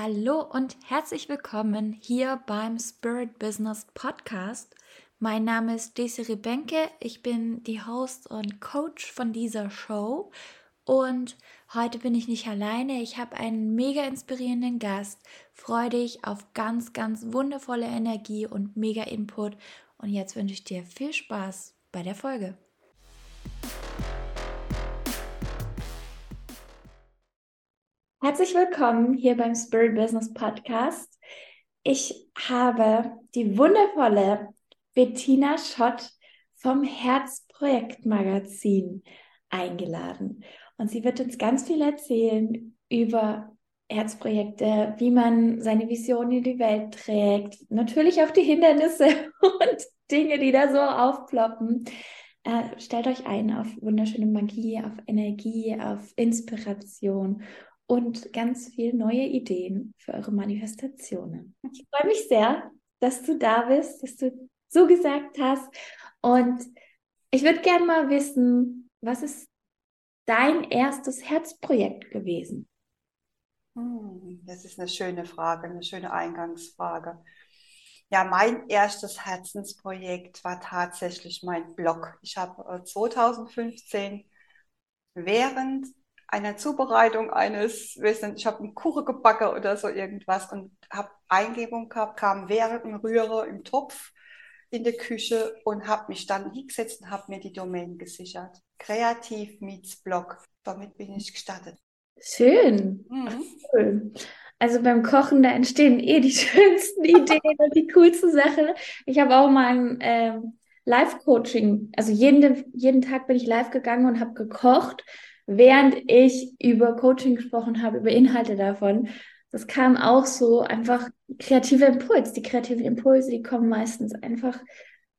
Hallo und herzlich willkommen hier beim Spirit Business Podcast. Mein Name ist Desiree Benke, ich bin die Host und Coach von dieser Show. Und heute bin ich nicht alleine, ich habe einen mega inspirierenden Gast, freue dich auf ganz, ganz wundervolle Energie und mega Input. Und jetzt wünsche ich dir viel Spaß bei der Folge. Herzlich willkommen hier beim Spirit Business Podcast. Ich habe die wundervolle Bettina Schott vom Herzprojekt Magazin eingeladen. Und sie wird uns ganz viel erzählen über Herzprojekte, wie man seine Vision in die Welt trägt, natürlich auch die Hindernisse und Dinge, die da so aufploppen. Äh, stellt euch ein auf wunderschöne Magie, auf Energie, auf Inspiration und ganz viele neue Ideen für eure Manifestationen. Ich freue mich sehr, dass du da bist, dass du so gesagt hast. Und ich würde gerne mal wissen, was ist dein erstes Herzprojekt gewesen? Hm, das ist eine schöne Frage, eine schöne Eingangsfrage. Ja, mein erstes Herzensprojekt war tatsächlich mein Blog. Ich habe 2015 äh, während einer Zubereitung eines, ich habe einen Kuchen gebacken oder so irgendwas und habe Eingebung gehabt, kam während dem Rührer im Topf in der Küche und habe mich dann hingesetzt und habe mir die Domain gesichert. Kreativ meets Blog. Damit bin ich gestartet. Schön. Mhm. Cool. Also beim Kochen, da entstehen eh die schönsten Ideen und die coolsten Sachen. Ich habe auch mal ein ähm, Live-Coaching. Also jeden, jeden Tag bin ich live gegangen und habe gekocht während ich über Coaching gesprochen habe, über Inhalte davon, das kam auch so einfach kreativer Impuls. Die kreativen Impulse, die kommen meistens einfach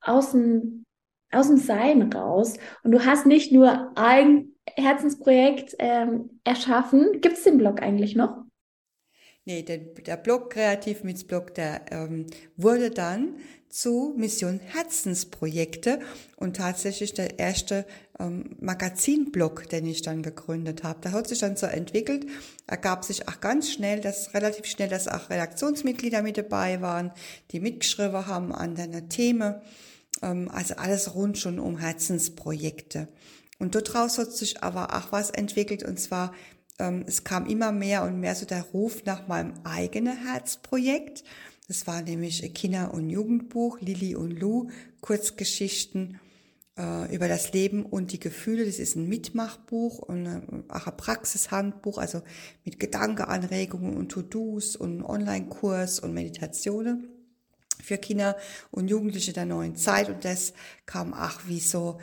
aus dem, aus dem Sein raus. Und du hast nicht nur ein Herzensprojekt ähm, erschaffen. Gibt es den Blog eigentlich noch? Nee, der, der Blog Kreativ mit Blog, der ähm, wurde dann zu Mission Herzensprojekte und tatsächlich der erste ähm, Magazinblog, den ich dann gegründet habe. Da hat sich dann so entwickelt, ergab sich auch ganz schnell, dass relativ schnell, dass auch Redaktionsmitglieder mit dabei waren, die mitgeschrieben haben an deiner Themen. Ähm, also alles rund schon um Herzensprojekte. Und daraus hat sich aber auch was entwickelt und zwar ähm, es kam immer mehr und mehr so der Ruf nach meinem eigenen Herzprojekt. Das war nämlich Kinder- und Jugendbuch, Lili und Lou, Kurzgeschichten äh, über das Leben und die Gefühle. Das ist ein Mitmachbuch und ein Praxishandbuch, also mit Gedankeanregungen und To-Dos und Online-Kurs und Meditationen für Kinder und Jugendliche der neuen Zeit. Und das kam auch wie so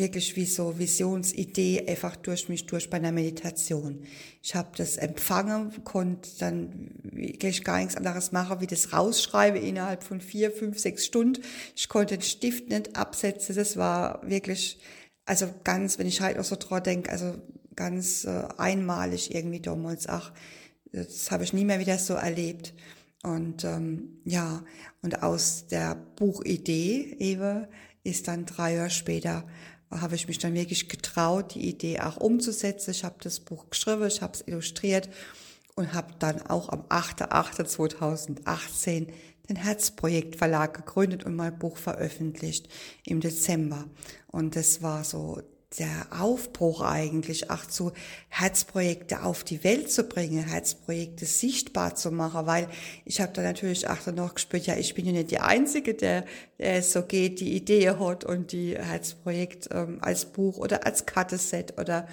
wirklich wie so Visionsidee einfach durch mich durch bei einer Meditation. Ich habe das empfangen, konnte dann wirklich gar nichts anderes machen, wie das rausschreiben innerhalb von vier, fünf, sechs Stunden. Ich konnte den Stift nicht absetzen. Das war wirklich, also ganz, wenn ich halt auch so dran denke, also ganz äh, einmalig irgendwie damals. Ach, das habe ich nie mehr wieder so erlebt. Und ähm, ja, und aus der Buchidee eben ist dann drei Jahre später habe ich mich dann wirklich getraut, die Idee auch umzusetzen. Ich habe das Buch geschrieben, ich habe es illustriert und habe dann auch am 8.8.2018 den Herzprojekt Verlag gegründet und mein Buch veröffentlicht im Dezember. Und das war so der Aufbruch eigentlich auch zu Herzprojekte auf die Welt zu bringen, Herzprojekte sichtbar zu machen, weil ich habe da natürlich auch dann noch gespürt, ja, ich bin ja nicht die Einzige, der, der es so geht, die Idee hat und die Herzprojekt ähm, als Buch oder als Karteset oder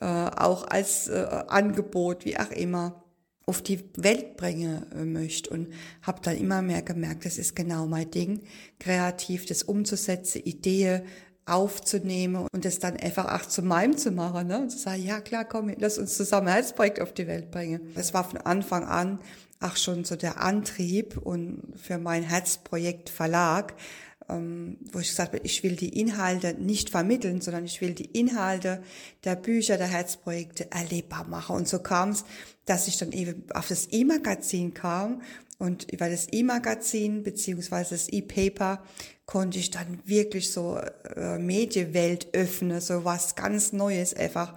äh, auch als äh, Angebot, wie auch immer auf die Welt bringen äh, möchte und habe dann immer mehr gemerkt, das ist genau mein Ding, kreativ das umzusetzen, Ideen aufzunehmen und es dann einfach auch zu meinem zu machen ne? und zu sagen, ja klar, komm, lass uns zusammen ein Herzprojekt auf die Welt bringen. Das war von Anfang an auch schon so der Antrieb und für mein Herzprojekt Verlag, ähm, wo ich gesagt habe, ich will die Inhalte nicht vermitteln, sondern ich will die Inhalte der Bücher, der Herzprojekte erlebbar machen. Und so kam es, dass ich dann eben auf das E-Magazin kam und über das E-Magazin beziehungsweise das E-Paper konnte ich dann wirklich so äh, Medienwelt öffnen, so was ganz Neues einfach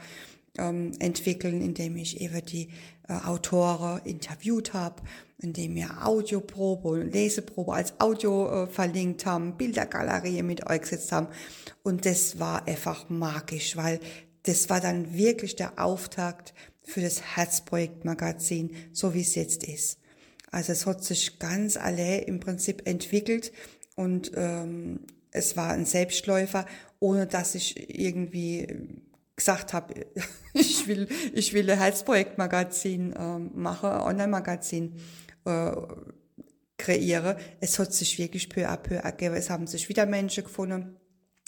ähm, entwickeln, indem ich eben die äh, Autoren interviewt habe, indem wir Audioprobe und Leseprobe als Audio äh, verlinkt haben, Bildergalerie mit euch gesetzt haben. Und das war einfach magisch, weil das war dann wirklich der Auftakt für das Herzprojekt Magazin, so wie es jetzt ist. Also es hat sich ganz alle im Prinzip entwickelt und ähm, es war ein Selbstläufer, ohne dass ich irgendwie gesagt habe, ich will, ich will ein Herzprojektmagazin äh, machen, Online-Magazin äh, kreiere. Es hat sich wirklich peu à peu ergeben. Es haben sich wieder Menschen gefunden.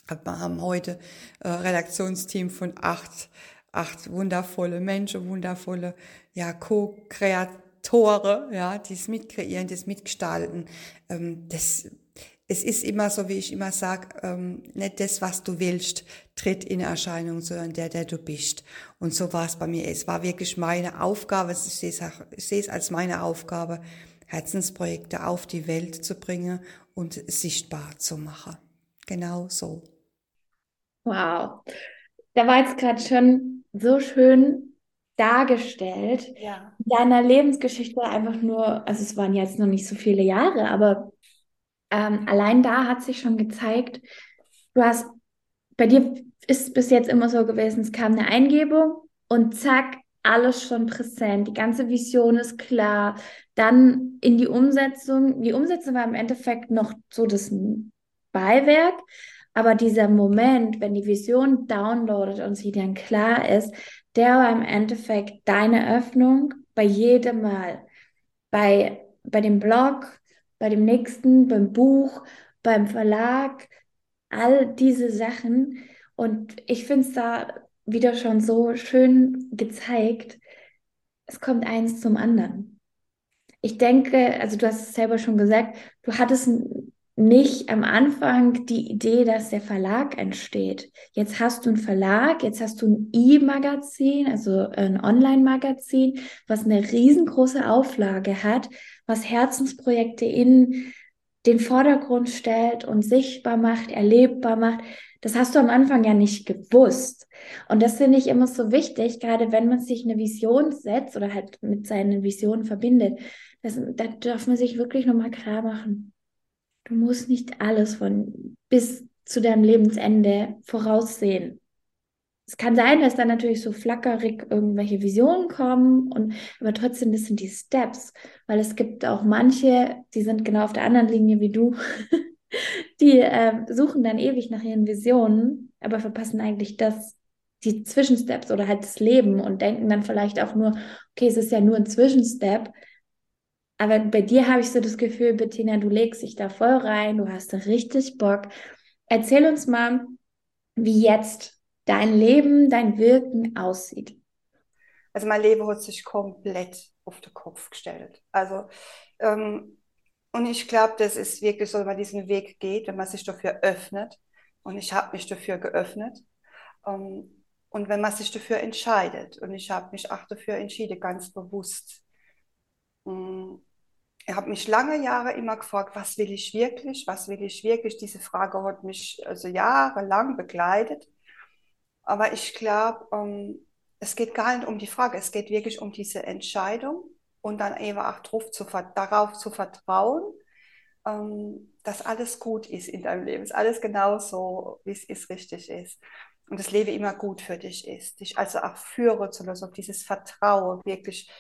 Wir haben heute ein äh, Redaktionsteam von acht, acht wundervolle Menschen, wundervolle ja, Co-Kreatore, ja, die es mitkreieren, die es mitgestalten. Ähm, das es ist immer so, wie ich immer sage, ähm, nicht das, was du willst, tritt in Erscheinung, sondern der, der du bist. Und so war es bei mir. Es war wirklich meine Aufgabe, ich sehe es, ich sehe es als meine Aufgabe, Herzensprojekte auf die Welt zu bringen und sichtbar zu machen. Genau so. Wow. Da war jetzt gerade schon so schön dargestellt. Ja. Deiner Lebensgeschichte einfach nur, also es waren jetzt noch nicht so viele Jahre, aber ähm, allein da hat sich schon gezeigt, du hast, bei dir ist bis jetzt immer so gewesen, es kam eine Eingebung und zack, alles schon präsent, die ganze Vision ist klar. Dann in die Umsetzung. Die Umsetzung war im Endeffekt noch so das Beiwerk, aber dieser Moment, wenn die Vision downloadet und sie dann klar ist, der war im Endeffekt deine Öffnung bei jedem Mal. Bei, bei dem Blog, bei dem nächsten, beim Buch, beim Verlag, all diese Sachen. Und ich finde es da wieder schon so schön gezeigt, es kommt eins zum anderen. Ich denke, also du hast es selber schon gesagt, du hattest nicht am Anfang die Idee, dass der Verlag entsteht. Jetzt hast du einen Verlag, jetzt hast du ein E-Magazin, also ein Online-Magazin, was eine riesengroße Auflage hat, was Herzensprojekte in den Vordergrund stellt und sichtbar macht, erlebbar macht. Das hast du am Anfang ja nicht gewusst. Und das finde ich immer so wichtig, gerade wenn man sich eine Vision setzt oder halt mit seinen Visionen verbindet. Das, da darf man sich wirklich nochmal klar machen Du musst nicht alles von bis zu deinem Lebensende voraussehen. Es kann sein, dass dann natürlich so flackerig irgendwelche Visionen kommen und aber trotzdem, das sind die Steps, weil es gibt auch manche, die sind genau auf der anderen Linie wie du, die äh, suchen dann ewig nach ihren Visionen, aber verpassen eigentlich das, die Zwischensteps oder halt das Leben und denken dann vielleicht auch nur, okay, es ist ja nur ein Zwischenstep, aber bei dir habe ich so das Gefühl, Bettina, du legst dich da voll rein, du hast da richtig Bock. Erzähl uns mal, wie jetzt dein Leben, dein Wirken aussieht. Also mein Leben hat sich komplett auf den Kopf gestellt. Also ähm, und ich glaube, das ist wirklich so, wenn man diesen Weg geht, wenn man sich dafür öffnet. Und ich habe mich dafür geöffnet. Ähm, und wenn man sich dafür entscheidet. Und ich habe mich auch dafür entschieden, ganz bewusst. Ähm, ich habe mich lange Jahre immer gefragt, was will ich wirklich, was will ich wirklich. Diese Frage hat mich also jahrelang begleitet. Aber ich glaube, ähm, es geht gar nicht um die Frage, es geht wirklich um diese Entscheidung und dann eben auch darauf zu, darauf zu vertrauen, ähm, dass alles gut ist in deinem Leben, dass alles genau so, wie es richtig ist. Und das Leben immer gut für dich ist. Dich also auch führen zu lassen, auf dieses Vertrauen wirklich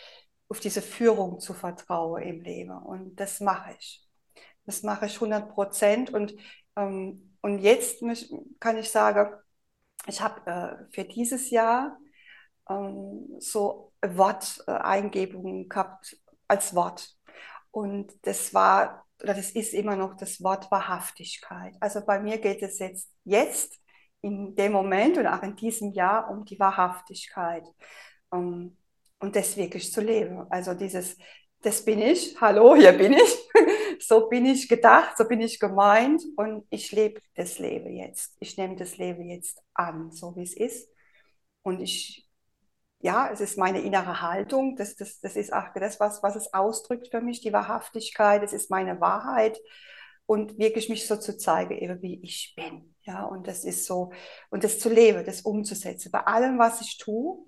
auf diese Führung zu vertrauen im Leben. Und das mache ich. Das mache ich 100 Prozent. Und, ähm, und jetzt kann ich sagen, ich habe äh, für dieses Jahr ähm, so Worteingebungen gehabt als Wort. Und das war, oder das ist immer noch das Wort Wahrhaftigkeit. Also bei mir geht es jetzt, jetzt in dem Moment und auch in diesem Jahr um die Wahrhaftigkeit. Ähm, und das wirklich zu leben. Also dieses, das bin ich, hallo, hier bin ich, so bin ich gedacht, so bin ich gemeint und ich lebe das Leben jetzt. Ich nehme das Leben jetzt an, so wie es ist. Und ich, ja, es ist meine innere Haltung, das, das, das ist auch das, was, was es ausdrückt für mich, die Wahrhaftigkeit, es ist meine Wahrheit und wirklich mich so zu zeigen, eben wie ich bin. Ja, und das ist so, und das zu leben, das umzusetzen, bei allem, was ich tue,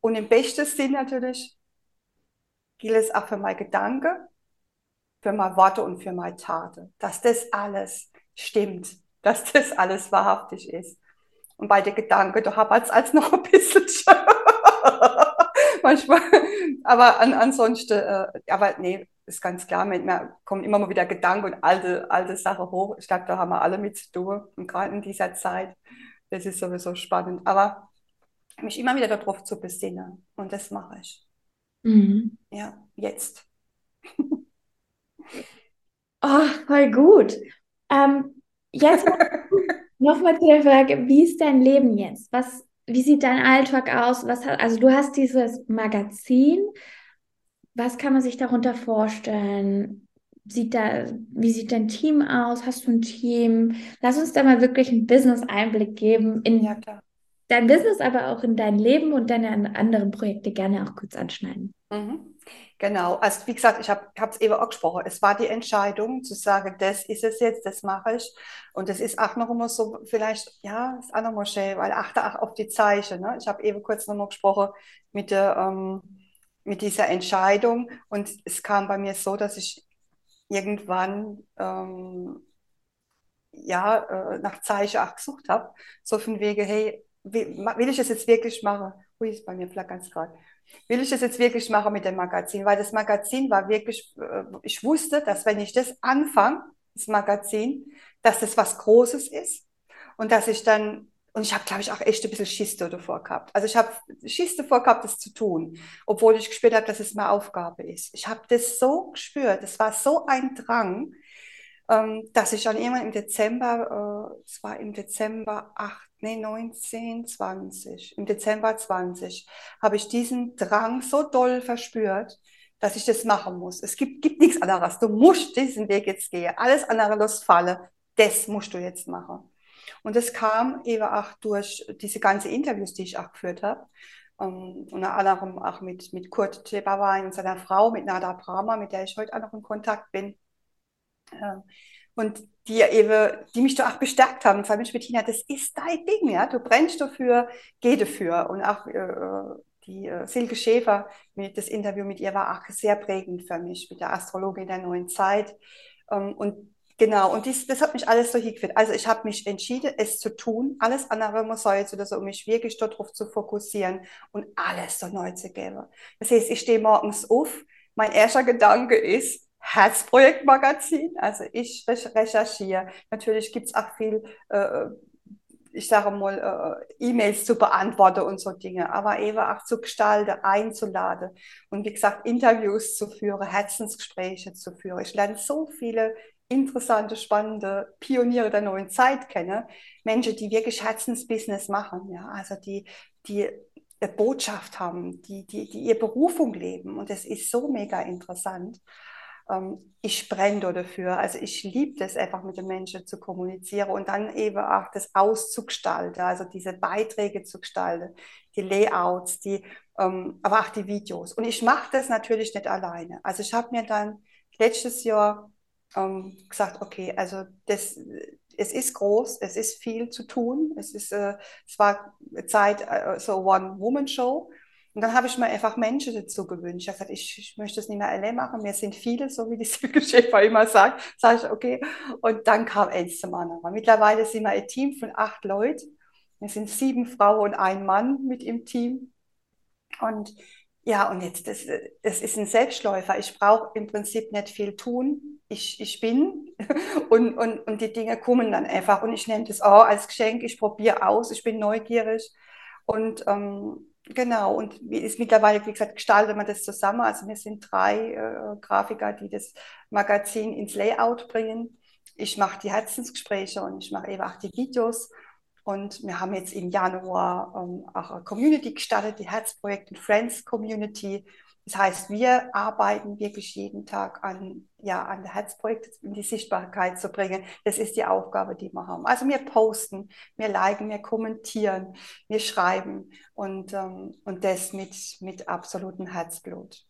und im besten Sinn natürlich gilt es auch für meine Gedanken, für meine Worte und für meine Taten, dass das alles stimmt, dass das alles wahrhaftig ist. Und bei den Gedanken, da habe ich als noch ein bisschen manchmal, aber an, ansonsten, äh, aber nee, ist ganz klar, mir kommen immer mal wieder Gedanken und alte, alte Sachen hoch. Ich glaube, da haben wir alle mit zu tun, und gerade in dieser Zeit. Das ist sowieso spannend. Aber mich immer wieder darauf zu besinnen. Und das mache ich. Mhm. Ja, jetzt. oh, voll gut. Ähm, jetzt nochmal zu der Frage, wie ist dein Leben jetzt? Was, wie sieht dein Alltag aus? Was, also du hast dieses Magazin. Was kann man sich darunter vorstellen? Sieht da, wie sieht dein Team aus? Hast du ein Team? Lass uns da mal wirklich einen Business-Einblick geben in ja, dein Business, aber auch in dein Leben und deine anderen Projekte gerne auch kurz anschneiden. Mhm. Genau, also wie gesagt, ich habe es eben auch gesprochen. Es war die Entscheidung zu sagen, das ist es jetzt, das mache ich. Und das ist auch noch immer so, vielleicht, ja, ist auch noch mal schön, weil achte auch auf die Zeichen. Ne? Ich habe eben kurz noch mal gesprochen mit, der, ähm, mit dieser Entscheidung. Und es kam bei mir so, dass ich irgendwann ähm, ja, äh, nach Zeichen auch gesucht habe. So von wegen, hey, will ich es jetzt wirklich machen? Ui, ist bei mir flackert gerade will ich das jetzt wirklich machen mit dem Magazin? Weil das Magazin war wirklich, äh, ich wusste, dass wenn ich das anfange, das Magazin, dass das was Großes ist und dass ich dann, und ich habe, glaube ich, auch echt ein bisschen Schiss davor gehabt. Also ich habe Schiss davor gehabt, das zu tun, obwohl ich gespürt habe, dass es meine Aufgabe ist. Ich habe das so gespürt, es war so ein Drang, ähm, dass ich dann irgendwann im Dezember, äh, es war im Dezember 8, nee, 19, 20, im Dezember 20, habe ich diesen Drang so doll verspürt, dass ich das machen muss. Es gibt, gibt nichts anderes. Du musst diesen Weg jetzt gehen. Alles andere losfalle. Das musst du jetzt machen. Und das kam eben auch durch diese ganzen Interviews, die ich auch geführt habe. Um, ähm, unter anderem auch mit, mit Kurt Tebawein und seiner Frau, mit Nada Brahma, mit der ich heute auch noch in Kontakt bin. Ähm, und die eben, die mich da auch bestärkt haben. Zwar, Mensch, Bettina, das ist dein Ding, ja. Du brennst dafür, geh dafür. Und auch äh, die äh, Silke Schäfer, mit, das Interview mit ihr war auch sehr prägend für mich, mit der Astrologin der neuen Zeit. Ähm, und genau, und dies, das hat mich alles so hingeführt. Also ich habe mich entschieden, es zu tun. Alles andere muss jetzt oder so, um mich wirklich darauf zu fokussieren und alles so neu zu geben. Das heißt, ich stehe morgens auf, mein erster Gedanke ist, Herzprojektmagazin. Also ich recherchiere. Natürlich gibt es auch viel, äh, ich sage mal, äh, E-Mails zu beantworten und so Dinge, aber eben auch zu gestalten, einzuladen und wie gesagt, Interviews zu führen, Herzensgespräche zu führen. Ich lerne so viele interessante, spannende Pioniere der neuen Zeit kennen. Menschen, die wirklich Herzensbusiness machen, ja, also die, die eine Botschaft haben, die, die, die ihre Berufung leben. Und das ist so mega interessant ich brenne dafür. Also ich liebe das einfach mit den Menschen zu kommunizieren und dann eben auch das auszugestalten, also diese Beiträge zu gestalten, die Layouts, die, ähm, aber auch die Videos. Und ich mache das natürlich nicht alleine. Also ich habe mir dann letztes Jahr ähm, gesagt, okay, also das, es ist groß, es ist viel zu tun. Es ist, äh, es war Zeit, äh, so One-Woman-Show. Und dann habe ich mir einfach Menschen dazu gewünscht. Ich habe gesagt, ich, ich möchte es nicht mehr allein machen. Wir sind viele, so wie die Silke immer sagt. Sage ich, okay. Und dann kam eins zum anderen. Mittlerweile sind wir ein Team von acht Leuten. Wir sind sieben Frauen und ein Mann mit im Team. Und ja, und jetzt, das, das ist ein Selbstläufer. Ich brauche im Prinzip nicht viel tun. Ich, ich bin und, und, und die Dinge kommen dann einfach. Und ich nenne das auch als Geschenk. Ich probiere aus. Ich bin neugierig. Und ähm, Genau, und ist mittlerweile, wie gesagt, gestaltet man das zusammen. Also wir sind drei äh, Grafiker, die das Magazin ins Layout bringen. Ich mache die Herzensgespräche und ich mache eben auch die Videos. Und wir haben jetzt im Januar ähm, auch eine Community gestartet, die Herzprojekt und Friends Community. Das heißt, wir arbeiten wirklich jeden Tag an, ja, an der Herzprojekt in die Sichtbarkeit zu bringen. Das ist die Aufgabe, die wir haben. Also wir posten, wir liken, wir kommentieren, wir schreiben und, ähm, und das mit, mit absolutem Herzblut.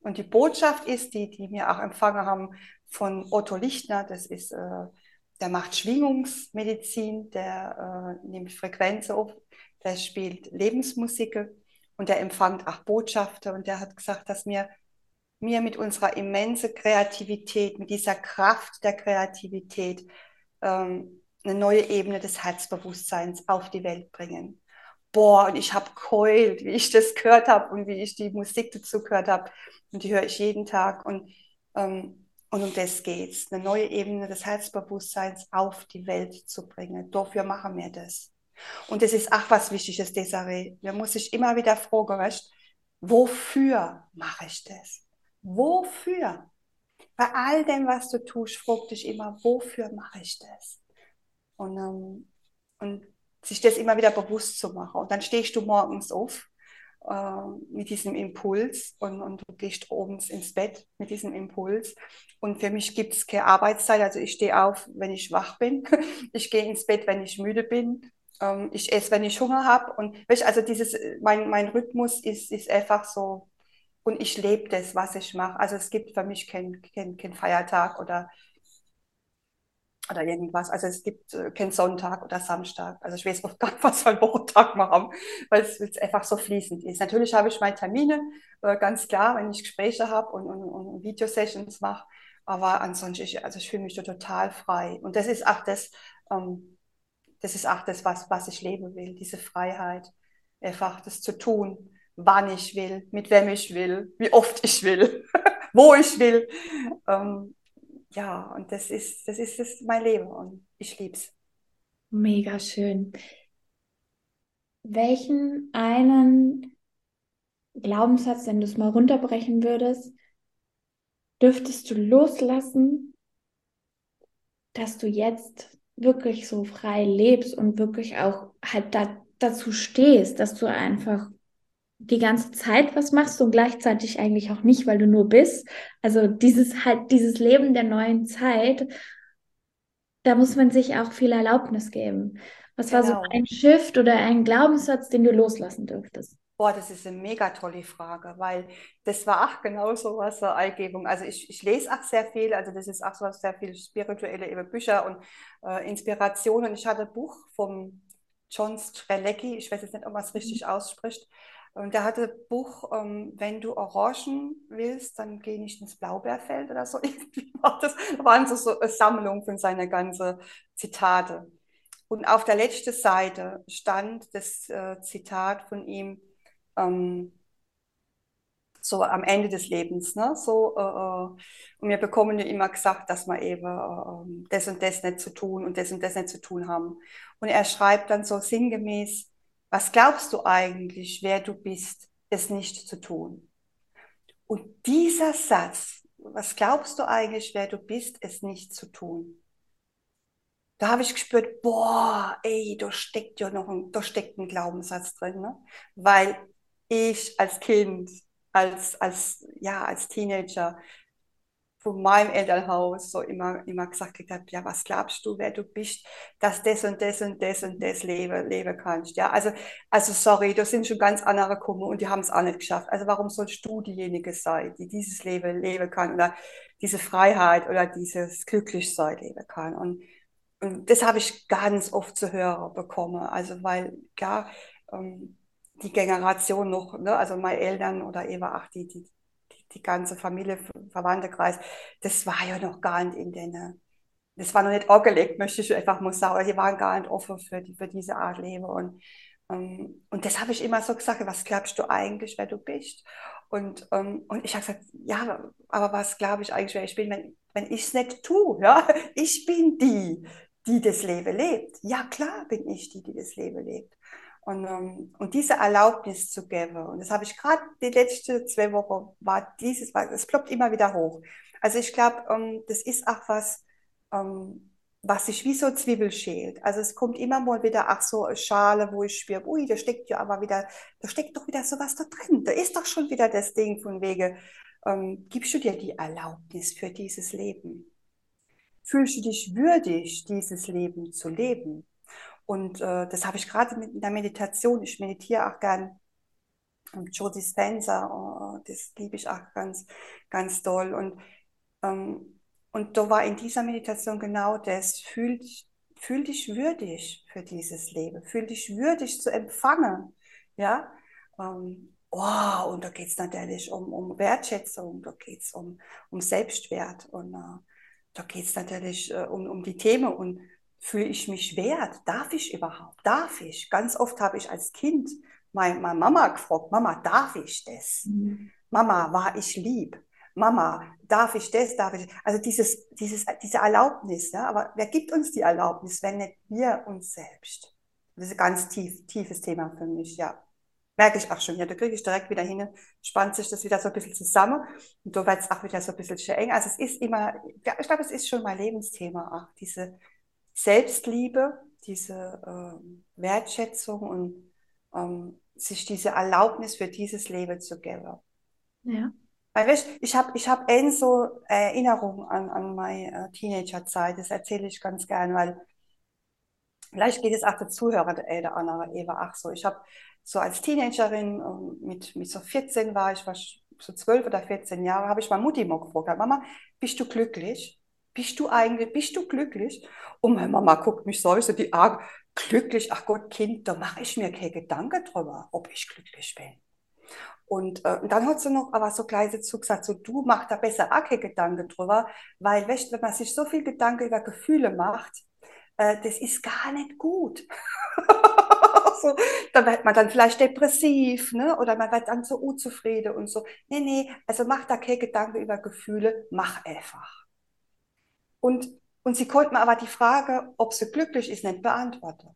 Und die Botschaft ist die, die wir auch empfangen haben von Otto Lichtner. Das ist, äh, der macht Schwingungsmedizin, der äh, nimmt Frequenzen auf, der spielt Lebensmusik und der empfängt auch Botschaften und der hat gesagt, dass wir wir mit unserer immensen Kreativität, mit dieser Kraft der Kreativität ähm, eine neue Ebene des Herzbewusstseins auf die Welt bringen. Boah, und ich habe geheult, wie ich das gehört habe und wie ich die Musik dazu gehört habe. Und die höre ich jeden Tag. Und, ähm, und um das geht's, eine neue Ebene des Herzbewusstseins auf die Welt zu bringen. Dafür machen wir das. Und das ist auch was Wichtiges, Desiree. Man muss sich immer wieder fragen, wofür mache ich das? Wofür? Bei all dem, was du tust, frag dich immer, wofür mache ich das? Und, ähm, und sich das immer wieder bewusst zu machen. Und dann stehst du morgens auf äh, mit diesem Impuls und, und du gehst abends ins Bett mit diesem Impuls. Und für mich gibt es keine Arbeitszeit. Also ich stehe auf, wenn ich wach bin. Ich gehe ins Bett, wenn ich müde bin. Ähm, ich esse, wenn ich Hunger habe. Und weißt, also dieses, mein, mein Rhythmus ist, ist einfach so. Und ich lebe das, was ich mache. Also es gibt für mich keinen kein, kein Feiertag oder oder irgendwas. Also es gibt äh, keinen Sonntag oder Samstag. Also ich weiß oft gar nicht, was wir einen Wochentag machen, weil es, es einfach so fließend ist. Natürlich habe ich meine Termine, äh, ganz klar, wenn ich Gespräche habe und, und, und Videosessions mache. Aber ansonsten, ich, also ich fühle mich da total frei. Und das ist auch das, ähm, das ist auch das, was, was ich leben will, diese Freiheit, einfach das zu tun, wann ich will, mit wem ich will, wie oft ich will, wo ich will. Ähm, ja, und das ist, das ist, das mein Leben und ich liebe es. Mega schön. Welchen einen Glaubenssatz, wenn du es mal runterbrechen würdest, dürftest du loslassen, dass du jetzt wirklich so frei lebst und wirklich auch halt da, dazu stehst, dass du einfach die ganze Zeit was machst und gleichzeitig eigentlich auch nicht, weil du nur bist. Also dieses halt, dieses Leben der neuen Zeit, da muss man sich auch viel Erlaubnis geben. Was genau. war so genau. ein Shift oder ein Glaubenssatz, den du loslassen dürftest? Boah, das ist eine mega tolle Frage, weil das war auch genau so was zur Eingebung. Also ich, ich lese auch sehr viel, also das ist auch so sehr viel spirituelle eben Bücher und äh, Inspirationen. Ich hatte ein Buch vom John Strelecki, ich weiß jetzt nicht, ob man es richtig mhm. ausspricht, und der hatte Buch, ähm, wenn du Orangen willst, dann geh nicht ins Blaubeerfeld oder so. das waren so, so eine Sammlung von seinen ganzen Zitate. Und auf der letzten Seite stand das äh, Zitat von ihm, ähm, so am Ende des Lebens. Ne? So, äh, äh und wir bekommen ja immer gesagt, dass wir eben äh, das und das nicht zu tun und das und das nicht zu tun haben. Und er schreibt dann so sinngemäß, was glaubst du eigentlich, wer du bist, es nicht zu tun? Und dieser Satz, was glaubst du eigentlich, wer du bist, es nicht zu tun? Da habe ich gespürt, boah, ey, da steckt ja noch ein, da steckt ein Glaubenssatz drin, ne? Weil ich als Kind, als, als, ja, als Teenager von meinem Elternhaus so immer, immer gesagt habe, ja, was glaubst du, wer du bist, dass das und das und das und das leben, leben kannst. Ja, also, also sorry, da sind schon ganz andere gekommen und die haben es auch nicht geschafft. Also warum sollst du diejenige sein, die dieses Leben leben kann oder diese Freiheit oder dieses Glücklichsein leben kann? Und, und das habe ich ganz oft zu hören bekommen. Also weil, ja, ähm, die Generation noch, ne, also meine Eltern oder eben auch die, die, die ganze Familie, Verwandtenkreis, das war ja noch gar nicht in den, das war noch nicht angelegt, möchte ich einfach mal sagen. Die waren gar nicht offen für, die, für diese Art Leben. Und, ähm, und das habe ich immer so gesagt, was glaubst du eigentlich, wer du bist? Und, ähm, und ich habe gesagt, ja, aber was glaube ich eigentlich, wer ich bin, wenn, wenn ich es nicht tue? Ja? Ich bin die, die das Leben lebt. Ja, klar bin ich die, die das Leben lebt. Und, ähm, und diese Erlaubnis zu geben, und das habe ich gerade die letzten zwei Wochen, war dieses, es ploppt immer wieder hoch. Also ich glaube, ähm, das ist auch was, ähm, was sich wie so Zwiebel schält. Also es kommt immer mal wieder, ach so, eine Schale, wo ich spüre, ui, da steckt ja aber wieder, da steckt doch wieder sowas da drin. Da ist doch schon wieder das Ding von wege, ähm, gibst du dir die Erlaubnis für dieses Leben? Fühlst du dich würdig, dieses Leben zu leben? Und äh, das habe ich gerade mit in der Meditation. Ich meditiere auch gern. Und Joe Dispenza, oh, das liebe ich auch ganz, ganz doll. Und, ähm, und da war in dieser Meditation genau das. Fühl, fühl dich würdig für dieses Leben. Fühl dich würdig zu empfangen. Ja. Ähm, oh, und da geht es natürlich um, um Wertschätzung, da geht es um, um Selbstwert und uh, da geht es natürlich uh, um, um die Themen und fühle ich mich wert? Darf ich überhaupt? Darf ich? Ganz oft habe ich als Kind meine, meine Mama gefragt, Mama, darf ich das? Mhm. Mama, war ich lieb? Mama, darf ich das, darf ich? Also dieses, dieses, diese Erlaubnis, ja, aber wer gibt uns die Erlaubnis, wenn nicht wir uns selbst? Das ist ein ganz tief, tiefes Thema für mich, ja. Merke ich auch schon, ja, da kriege ich direkt wieder hin, spannt sich das wieder so ein bisschen zusammen und da wird es auch wieder so ein bisschen eng. Also es ist immer, ja, ich glaube, es ist schon mein Lebensthema auch, diese Selbstliebe, diese ähm, Wertschätzung und ähm, sich diese Erlaubnis für dieses Leben zu geben. Ja. Weil weißt, ich habe ich hab so Erinnerung an, an meine äh, Teenagerzeit, das erzähle ich ganz gern, weil vielleicht geht es auch der Zuhörer der, der andere Eva auch so. Ich habe so als Teenagerin ähm, mit, mit so 14 war ich, war so 12 oder 14 Jahre, habe ich mal Mutti mal gefragt, Mama, bist du glücklich? Bist du eigentlich, bist du glücklich? Und meine Mama guckt mich so, so die Augen, glücklich, ach Gott, Kind, da mache ich mir keine Gedanken drüber, ob ich glücklich bin. Und, äh, und dann hat sie noch aber so gleich dazu gesagt, so du mach da besser auch keine Gedanken drüber, weil weißt, wenn man sich so viel Gedanken über Gefühle macht, äh, das ist gar nicht gut. so, dann wird man dann vielleicht depressiv, ne? oder man wird dann so unzufrieden und so. Nee, nee, also mach da keine Gedanken über Gefühle, mach einfach. Und, und sie konnte mir aber die Frage, ob sie glücklich ist, nicht beantworten.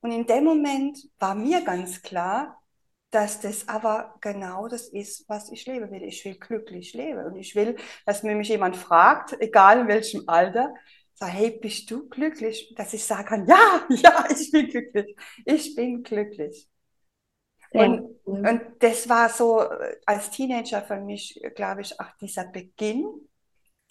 Und in dem Moment war mir ganz klar, dass das aber genau das ist, was ich leben will. Ich will glücklich leben. Und ich will, dass mir mich jemand fragt, egal in welchem Alter, sag, hey, bist du glücklich? Dass ich sagen kann, ja, ja, ich bin glücklich. Ich bin glücklich. Und, und das war so äh, als Teenager für mich, glaube ich, auch dieser Beginn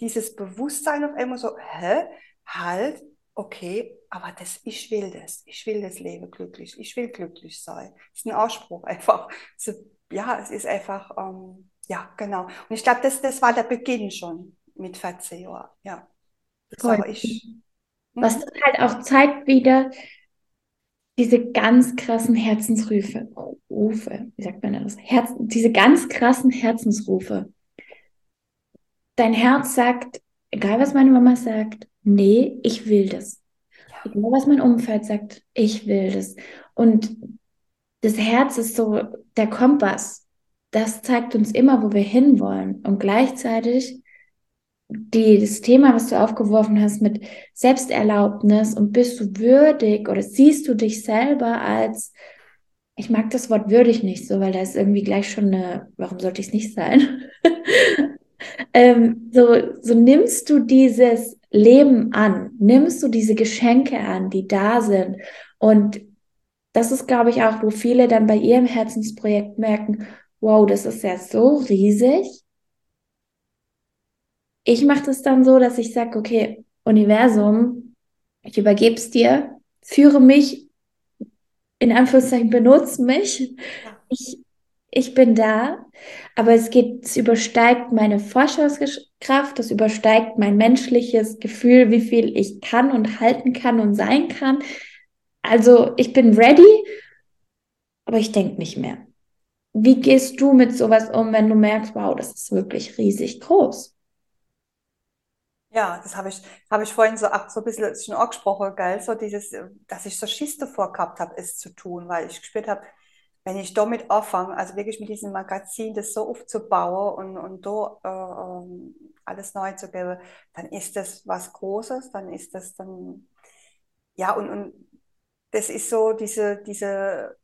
dieses Bewusstsein auf einmal so, hä, halt, okay, aber das, ich will das, ich will das Leben glücklich, ich will glücklich sein. Das ist ein Ausspruch einfach. So, ja, es ist einfach, ähm, ja, genau. Und ich glaube, das, das war der Beginn schon mit 14 Jahren, ja. Das war ich. Was mhm. halt auch zeigt wieder, diese ganz krassen Herzensrufe, Rufe, wie sagt man das? Herz, diese ganz krassen Herzensrufe, dein Herz sagt, egal was meine Mama sagt, nee, ich will das. Ja. Egal was mein Umfeld sagt, ich will das. Und das Herz ist so der Kompass. Das zeigt uns immer, wo wir hinwollen. Und gleichzeitig die, das Thema, was du aufgeworfen hast mit Selbsterlaubnis und bist du würdig oder siehst du dich selber als, ich mag das Wort würdig nicht so, weil da ist irgendwie gleich schon eine, warum sollte ich es nicht sein? ähm, so, so nimmst du dieses Leben an, nimmst du diese Geschenke an, die da sind. Und das ist, glaube ich, auch, wo viele dann bei ihrem Herzensprojekt merken, wow, das ist ja so riesig. Ich mache das dann so, dass ich sage, okay, Universum, ich übergebe es dir, führe mich, in Anführungszeichen, benutze mich. Ich ich bin da, aber es geht, es übersteigt meine Vorstellungskraft, es übersteigt mein menschliches Gefühl, wie viel ich kann und halten kann und sein kann. Also ich bin ready, aber ich denke nicht mehr. Wie gehst du mit sowas um, wenn du merkst, wow, das ist wirklich riesig groß? Ja, das habe ich, habe ich vorhin so, so ein bisschen schon angesprochen, geil, so dieses, dass ich so Schiss davor gehabt habe, es zu tun, weil ich gespürt habe, wenn ich damit anfange, also wirklich mit diesem Magazin das so aufzubauen und, und da äh, ähm, alles neu zu geben, dann ist das was Großes, dann ist das dann, ja, und, und das ist so diese, diese,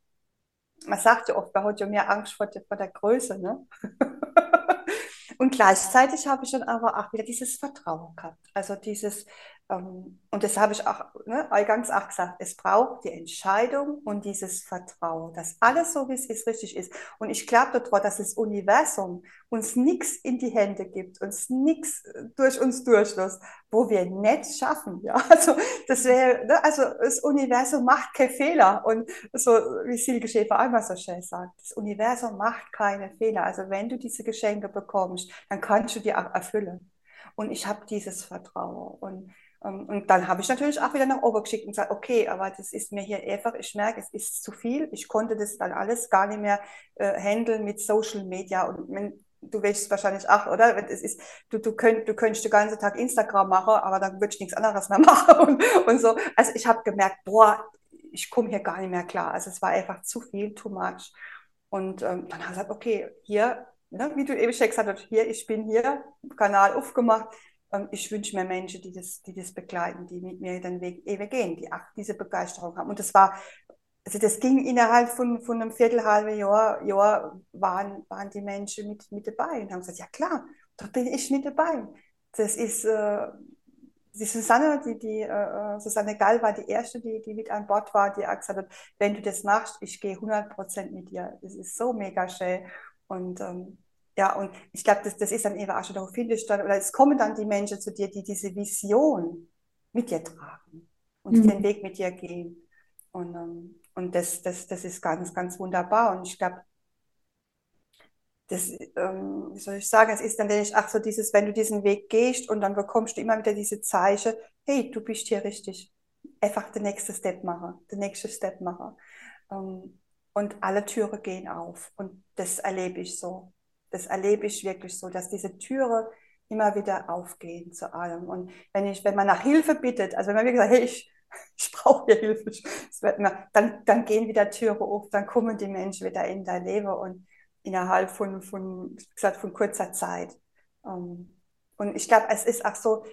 man sagt ja oft, man hat ja mehr Angst vor der, vor der Größe, ne? und gleichzeitig habe ich dann aber auch wieder dieses Vertrauen gehabt. Also dieses, und das habe ich auch ne, eingangs auch gesagt, es braucht die Entscheidung und dieses Vertrauen, dass alles so, wie es ist, richtig ist. Und ich glaube daran, dass das Universum uns nichts in die Hände gibt, uns nichts durch uns durchlässt, wo wir nicht schaffen. Ja? Also, das wäre, ne, also das Universum macht keine Fehler. Und so, wie Silke Schäfer einmal so schön sagt, das Universum macht keine Fehler. Also, wenn du diese Geschenke bekommst, dann kannst du die auch erfüllen. Und ich habe dieses Vertrauen. Und Ähm, und dann habe ich natürlich auch wieder nach oben geschickt und gesagt, okay, aber das ist mir hier einfach, ich merke, es ist zu viel. Ich konnte das dann alles gar nicht mehr äh, handeln mit Social Media. Und wenn, du weißt wahrscheinlich auch, oder? Es ist, du, du, könnt, du könntest den ganzen Tag Instagram machen, aber dann würde ich nichts anderes mehr machen und, und so. Also ich habe gemerkt, boah, ich komme hier gar nicht mehr klar. Also es war einfach zu viel, too much. Und ähm, dann habe ich gesagt, okay, hier, ne, wie du eben schon gesagt hast, hier, ich bin hier, Kanal aufgemacht. Ähm, ich wünsche mir Menschen, die das, die das begleiten, die mit mir den Weg ewig gehen, die auch diese Begeisterung haben. Und das war, also das ging innerhalb von, von einem Viertelhalben Jahr, Jahr waren, waren die Menschen mit, mit dabei und haben gesagt, ja klar, da bin ich mit dabei. Das ist, äh, die Susanne, die, die äh, äh Susanne Gall war die erste, die, die mit an Bord war, die auch gesagt hat, wenn du das machst, ich gehe 100 Prozent mit dir. Das ist so mega schön. Und ähm, ja, und ich glaube, das, das ist dann eben auch schon darauf hingestellt, oder es kommen dann die Menschen zu dir, die diese Vision mit dir tragen und mhm. den Weg mit dir gehen. Und, ähm, und das, das, das ist ganz, ganz wunderbar. Und ich glaube, das, ähm, wie soll ich sagen, es ist dann nämlich ach so dieses, wenn du diesen Weg gehst und dann bekommst du immer wieder diese Zeichen, hey, du bist hier richtig. Einfach den nächsten Step machen, den nächsten Step machen. Ähm, und alle Türen gehen auf. Und das erlebe ich so. Das erlebe ich wirklich so, dass diese Türen immer wieder aufgehen zu allem. Und wenn ich, wenn man nach Hilfe bittet, also wenn man wirklich sagt, hey, ich, ich brauche Hilfe, dann, dann gehen wieder Türen auf, dann kommen die Menschen wieder in dein Leben und innerhalb von, von, gesagt, von kurzer Zeit. Ähm, und ich glaube, es ist auch so,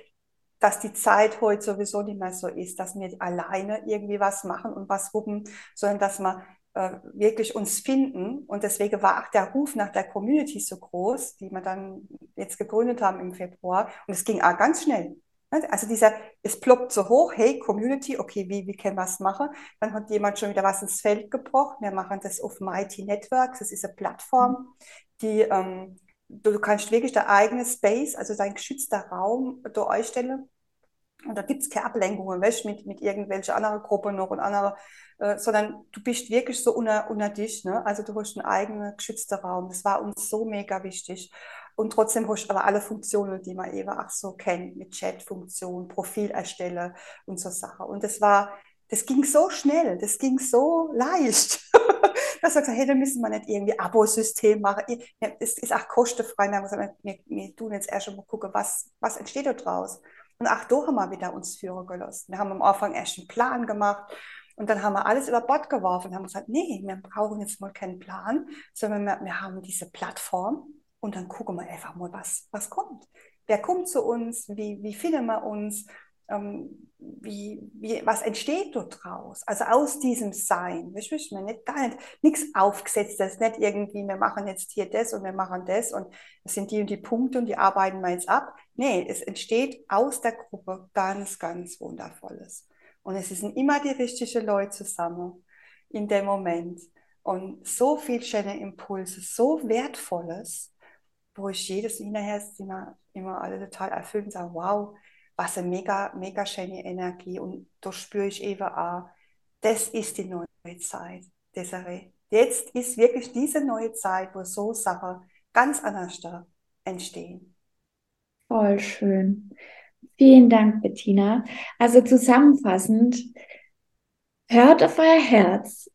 dass die Zeit heute sowieso nicht mehr so ist, dass wir alleine irgendwie was machen und was wuppen, sondern dass äh, wirklich uns finden. Und deswegen war auch der Ruf nach der Community so groß, die wir dann jetzt gegründet haben im Februar. Und es ging auch ganz schnell. Ne? Also dieser, es ploppt so hoch, hey, Community, okay, wie, wie können wir es machen? Dann hat jemand schon wieder was ins Feld gebracht. Wir machen das auf Mighty Networks. Das ist eine Plattform, die, ähm, du, du kannst wirklich dein eigenes Space, also dein geschützter Raum da einstellen. Und da gibt es keine Ablenkungen, weißt, mit, mit irgendwelchen anderen Gruppen noch und anderen, äh, sondern du bist wirklich so unter, unter dich. Ne? Also du hast einen eigenen geschützten Raum. Das war uns so mega wichtig. Und trotzdem hast du aber alle Funktionen, die man eben auch so kennt, mit Chat-Funktion, Profil erstellen und so Sachen. Und das war, das ging so schnell, das ging so leicht. dass wir gesagt hey, da müssen wir nicht irgendwie Abo-System machen. Es ist auch kostenfrei. Wir haben gesagt, wir, wir tun jetzt erst mal gucken, was, was entsteht da draus. Und auch da haben wir wieder uns führen gelassen. Wir haben am Anfang erst einen Plan gemacht und dann haben wir alles über Bord geworfen und haben gesagt, nee, wir brauchen jetzt mal keinen Plan, sondern wir, wir haben diese Plattform und dann gucken wir einfach mal, was, was kommt. Wer kommt zu uns? Wie, wie finden wir uns? Ähm, wie, wie, was entsteht dort draus? Also aus diesem Sein. Ich will mir nicht, gar nicht, nichts aufgesetztes, nicht irgendwie, wir machen jetzt hier das und wir machen das und das sind die und die Punkte und die arbeiten wir jetzt ab. Nee, es entsteht aus der Gruppe ganz, ganz Wundervolles. Und es sind immer die richtigen Leute zusammen in dem Moment. Und so viel schöne Impulse, so Wertvolles wo ich jedes hinterher immer, immer alle total erfüllt und sage, wow, was eine mega, mega schöne Energie. Und da spüre ich eben auch, das ist die neue Zeit, Desiree. Jetzt ist wirklich diese neue Zeit, wo so Sachen ganz anders entstehen. Voll schön. Vielen Dank, Bettina. Also zusammenfassend, hört auf euer Herz,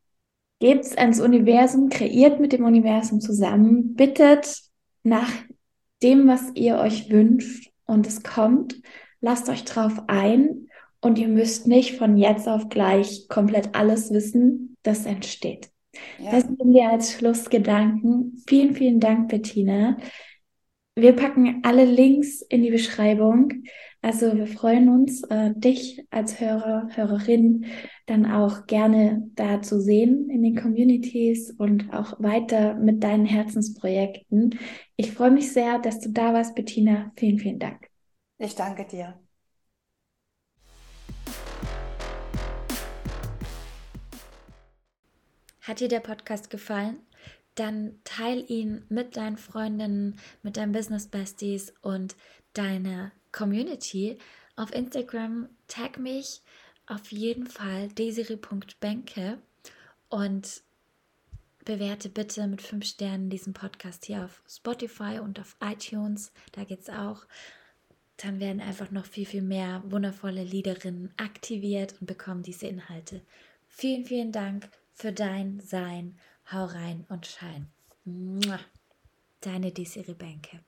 gebt es ans Universum, kreiert mit dem Universum zusammen, bittet nach dem, was ihr euch wünscht und es kommt. Lasst euch drauf ein und ihr müsst nicht von jetzt auf gleich komplett alles wissen, das entsteht. Ja. Das sind wir als Schlussgedanken. Vielen, vielen Dank, Bettina. Wir packen alle Links in die Beschreibung. Also wir freuen uns, äh, dich als Hörer, Hörerin dann auch gerne da zu sehen in den Communities und auch weiter mit deinen Herzensprojekten. Ich freue mich sehr, dass du da warst, Bettina. Vielen, vielen Dank. Ich danke dir. Hat dir der Podcast gefallen? Dann teil ihn mit deinen Freundinnen, mit deinen Business Besties und deiner Community. Auf Instagram tag mich auf jeden Fall desiri.benke und bewerte bitte mit fünf Sternen diesen Podcast hier auf Spotify und auf iTunes. Da geht es auch. Dann werden einfach noch viel, viel mehr wundervolle Liederinnen aktiviert und bekommen diese Inhalte. Vielen, vielen Dank für dein Sein. Hau rein und schein. Deine Desiree Bänke.